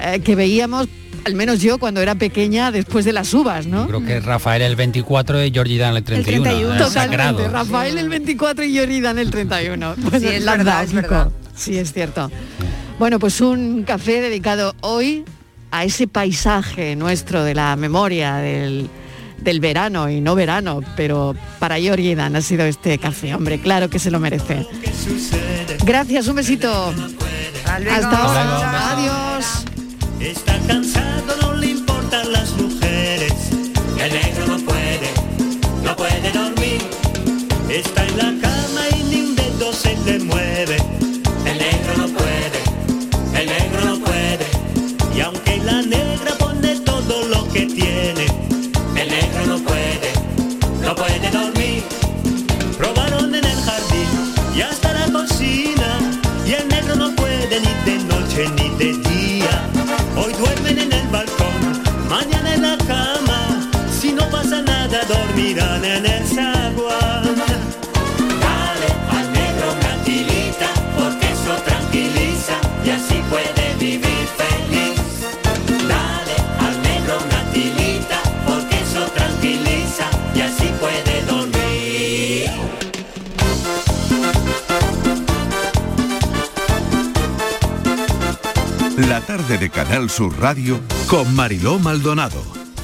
eh, que veíamos al menos yo cuando era pequeña después de las uvas, ¿no? Creo que Rafael el 24 y Jordi Dan el 31. ¿eh? Totalmente, Sagrado. Rafael el 24 y Yoridan el 31. Pues Sí, es la verdad, es verdad. Sí, es cierto. Bueno, pues un café dedicado hoy a ese paisaje nuestro de la memoria del, del verano y no verano, pero para Yoridan ha sido este café, hombre, claro que se lo merece. Gracias, un besito. Hasta ahora. Adiós. Está cansado, no le importan las mujeres. El negro no puede, no puede dormir. Está en la cama en el zaguán. Dale al negro una tirita, porque eso tranquiliza y así puede vivir feliz. Dale al negro una tirita, porque eso tranquiliza y así puede dormir. La tarde de Canal Sur Radio Con Mariló Maldonado.